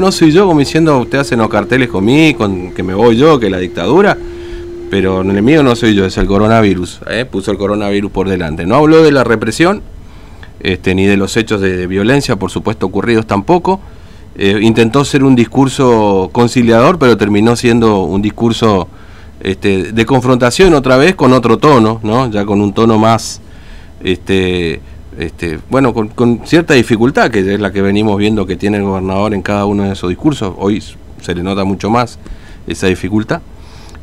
no soy yo, como diciendo, usted hace los carteles conmigo, con que me voy yo, que la dictadura, pero el enemigo no soy yo, es el coronavirus, ¿eh? puso el coronavirus por delante. No habló de la represión, este, ni de los hechos de, violencia, por supuesto, ocurridos tampoco. Eh, intentó ser un discurso conciliador, pero terminó siendo un discurso este, de confrontación otra vez con otro tono, ¿no? ya con un tono más, este, este, bueno, con, cierta dificultad, que es la que venimos viendo que tiene el gobernador en cada uno de esos discursos. Hoy se le nota mucho más esa dificultad,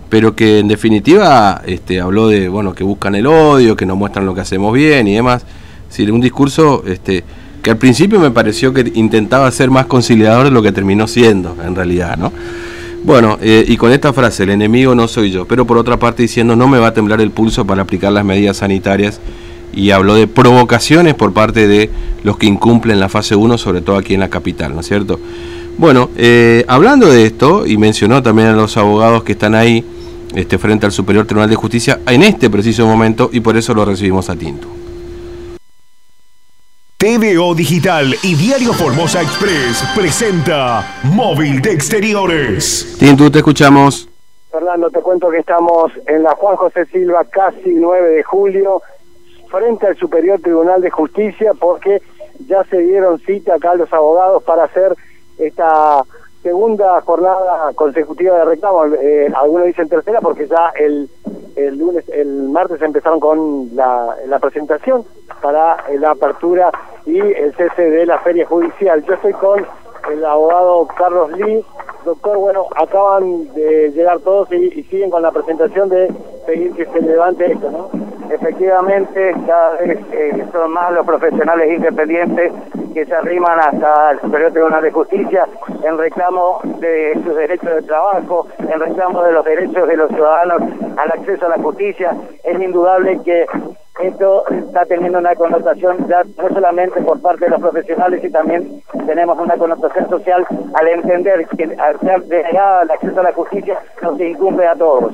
pero que en definitiva este, habló de bueno que buscan el odio, que no muestran lo que hacemos bien y demás. Es un discurso este, que al principio me pareció que intentaba ser más conciliador de lo que terminó siendo, en realidad, ¿no? Bueno, eh, y con esta frase, el enemigo no soy yo, pero por otra parte diciendo no me va a temblar el pulso para aplicar las medidas sanitarias y habló de provocaciones por parte de los que incumplen la fase 1, sobre todo aquí en la capital, ¿no es cierto? Bueno, eh, hablando de esto, y mencionó también a los abogados que están ahí este, frente al Superior Tribunal de Justicia en este preciso momento, y por eso lo recibimos a Tinto. TVO Digital y Diario Formosa Express presenta Móvil de Exteriores. Tinto, te escuchamos. Fernando, te cuento que estamos en la Juan José Silva, casi 9 de julio, frente al Superior Tribunal de Justicia, porque ya se dieron cita acá los abogados para hacer esta segunda jornada consecutiva de reclamo. Eh, algunos dicen tercera porque ya el el lunes, el martes empezaron con la, la presentación para la apertura y el cese de la feria judicial. Yo estoy con el abogado Carlos Lee. Doctor, bueno, acaban de llegar todos y, siguen con la presentación de pedir que se levante esto, ¿no? Efectivamente, cada vez eh, son más los profesionales independientes que se arriman hasta el Superior Tribunal de Justicia en reclamo de sus derechos de trabajo, en reclamo de los derechos de los ciudadanos al acceso a la justicia. Es indudable que esto está teniendo una connotación ya no solamente por parte de los profesionales, y también tenemos una connotación social al entender que al ser denegada el acceso a la justicia nos incumbe a todos.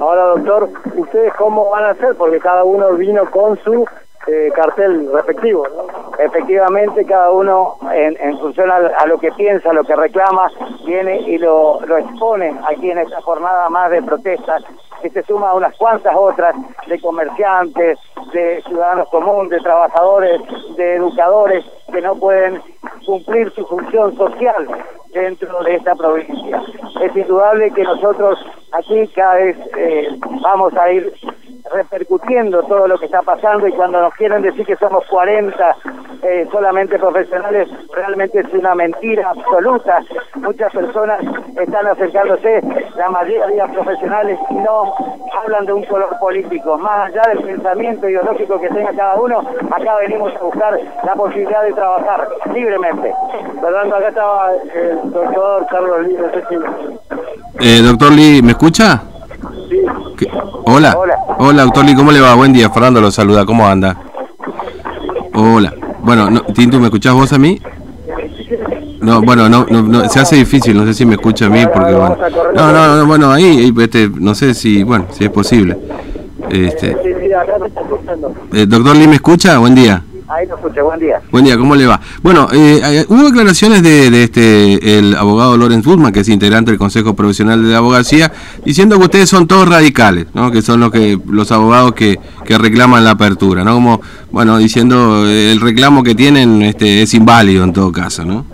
Ahora, doctor, ¿ustedes cómo van a hacer? Porque cada uno vino con su eh, cartel respectivo. Efectivamente, cada uno en, función a, lo que piensa, lo que reclama, viene y lo, lo expone aquí en esta jornada más de protestas, que se suma a unas cuantas otras de comerciantes, de ciudadanos comunes, de trabajadores, de educadores que no pueden cumplir su función social dentro de esta provincia. Es indudable que nosotros aquí cada vez eh, vamos a ir repercutiendo todo lo que está pasando y cuando nos quieren decir que somos 40 eh, solamente profesionales, realmente es una mentira absoluta. Muchas personas están acercándose, la mayoría profesionales, y no hablan de un color político. Más allá del pensamiento ideológico que tenga cada uno, acá venimos a buscar la posibilidad de trabajar libremente. Fernando, acá estaba el doctor Carlos Lee, eh, doctor Lee, ¿me escucha? Hola. Hola. doctor Lee, ¿cómo le va? Buen día, Fernando lo saluda, ¿cómo anda? Hola. Bueno, no, Tinto, ¿me escuchás vos a mí? No, bueno, no, no, se hace difícil, no sé si me escucha a mí, porque bueno. No, no, no, bueno, ahí, este, no sé si, bueno, si es posible. Este, eh, doctor Lee, ¿me escucha? Buen día. Ahí lo escuché, buen día. Buen día, ¿cómo le va? Bueno, eh, eh, hubo declaraciones de, este el abogado Lorenz Guzmán, que es integrante del Consejo Profesional de la Abogacía, diciendo que ustedes son todos radicales, ¿no? que son los que los abogados que, que reclaman la apertura, ¿no? Como, bueno, diciendo eh, el reclamo que tienen este es inválido en todo caso, ¿no?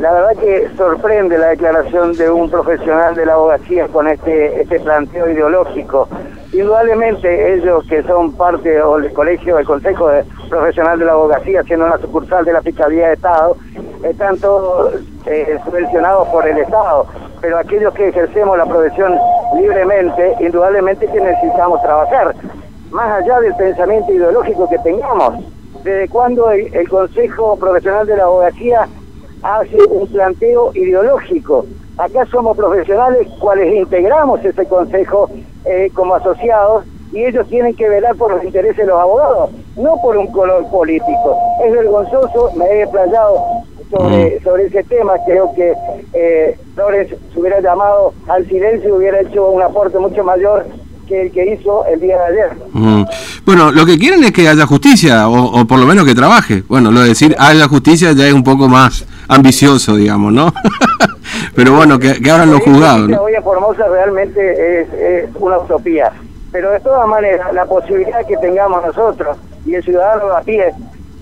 La verdad que sorprende la declaración de un profesional de la abogacía con este, este planteo ideológico. Indudablemente ellos que son parte del colegio, del Consejo Profesional de la Abogacía, siendo una sucursal de la Fiscalía de Estado, están todos eh, subvencionados por el Estado. Pero aquellos que ejercemos la profesión libremente, indudablemente que necesitamos trabajar. Más allá del pensamiento ideológico que tengamos, ¿desde cuándo el Consejo Profesional de la Abogacía hace un planteo ideológico. Acá somos profesionales cuales integramos ese consejo eh, como asociados y ellos tienen que velar por los intereses de los abogados, no por un color político. Es vergonzoso, me he playado sobre, mm. sobre ese tema, creo que eh, Flores se hubiera llamado al silencio y hubiera hecho un aporte mucho mayor que el que hizo el día de ayer. Mm. Bueno, lo que quieren es que haya justicia, o, por lo menos que trabaje. Bueno, lo de decir haya justicia ya es un poco más ambicioso, digamos, ¿no? Pero bueno, que, que abran los juzgados. Hoy en Formosa realmente es, una utopía. Pero de todas maneras, la posibilidad que tengamos nosotros y el ciudadano a pie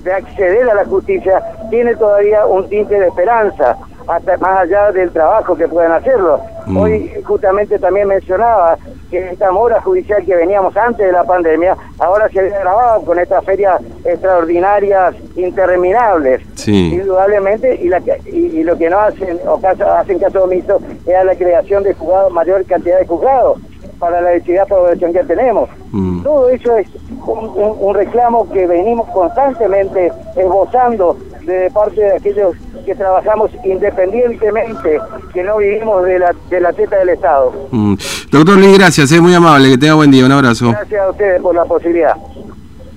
de acceder a la justicia tiene todavía un tinte de esperanza, hasta más allá del trabajo que puedan hacerlo. Mm. Hoy justamente también mencionaba que esta mora judicial que veníamos antes de la pandemia, ahora se había grabado con estas ferias extraordinarias interminables, indudablemente, y, la, y, lo que no hacen o hacen caso omiso es la creación de juzgados, mayor cantidad de juzgados para la densidad de población que tenemos. Mm. Todo eso es un, reclamo que venimos constantemente esbozando de parte de aquellos que trabajamos independientemente, que no vivimos de la, de la teta del Estado. Mm. Doctor Lee, gracias, es muy amable, que tenga buen día, un abrazo. Gracias a ustedes por la posibilidad.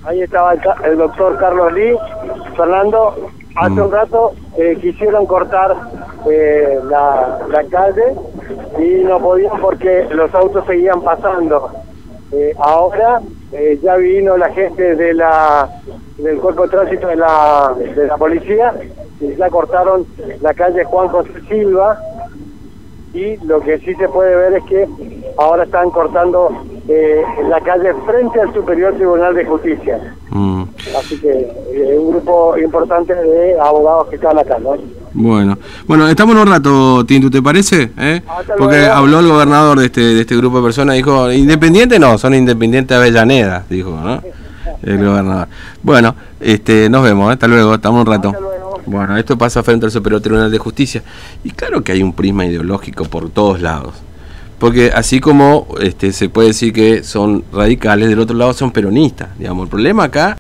Ahí estaba el, doctor Carlos Lee. Fernando, hace mm. un rato eh, quisieron cortar eh, la, la calle y no podían porque los autos seguían pasando. Eh, ahora eh, ya vino la gente de la del cuerpo de tránsito de la, de la policía y ya cortaron la calle Juan José Silva y lo que sí se puede ver es que ahora están cortando eh, la calle frente al Superior Tribunal de Justicia. Mm. Así que un grupo importante de abogados que están acá, ¿no? Bueno, bueno, estamos en un rato, Tintu, ¿te parece? ¿Eh? Porque habló el gobernador de este, de este grupo de personas, dijo, independiente no, son independientes Avellaneda, dijo, ¿no? El gobernador. Bueno, este, nos vemos, ¿eh? hasta luego, estamos un rato. Bueno, esto pasa frente al Superior Tribunal de Justicia. Y claro que hay un prisma ideológico por todos lados. Porque así como este, se puede decir que son radicales, del otro lado son peronistas. Digamos, el problema acá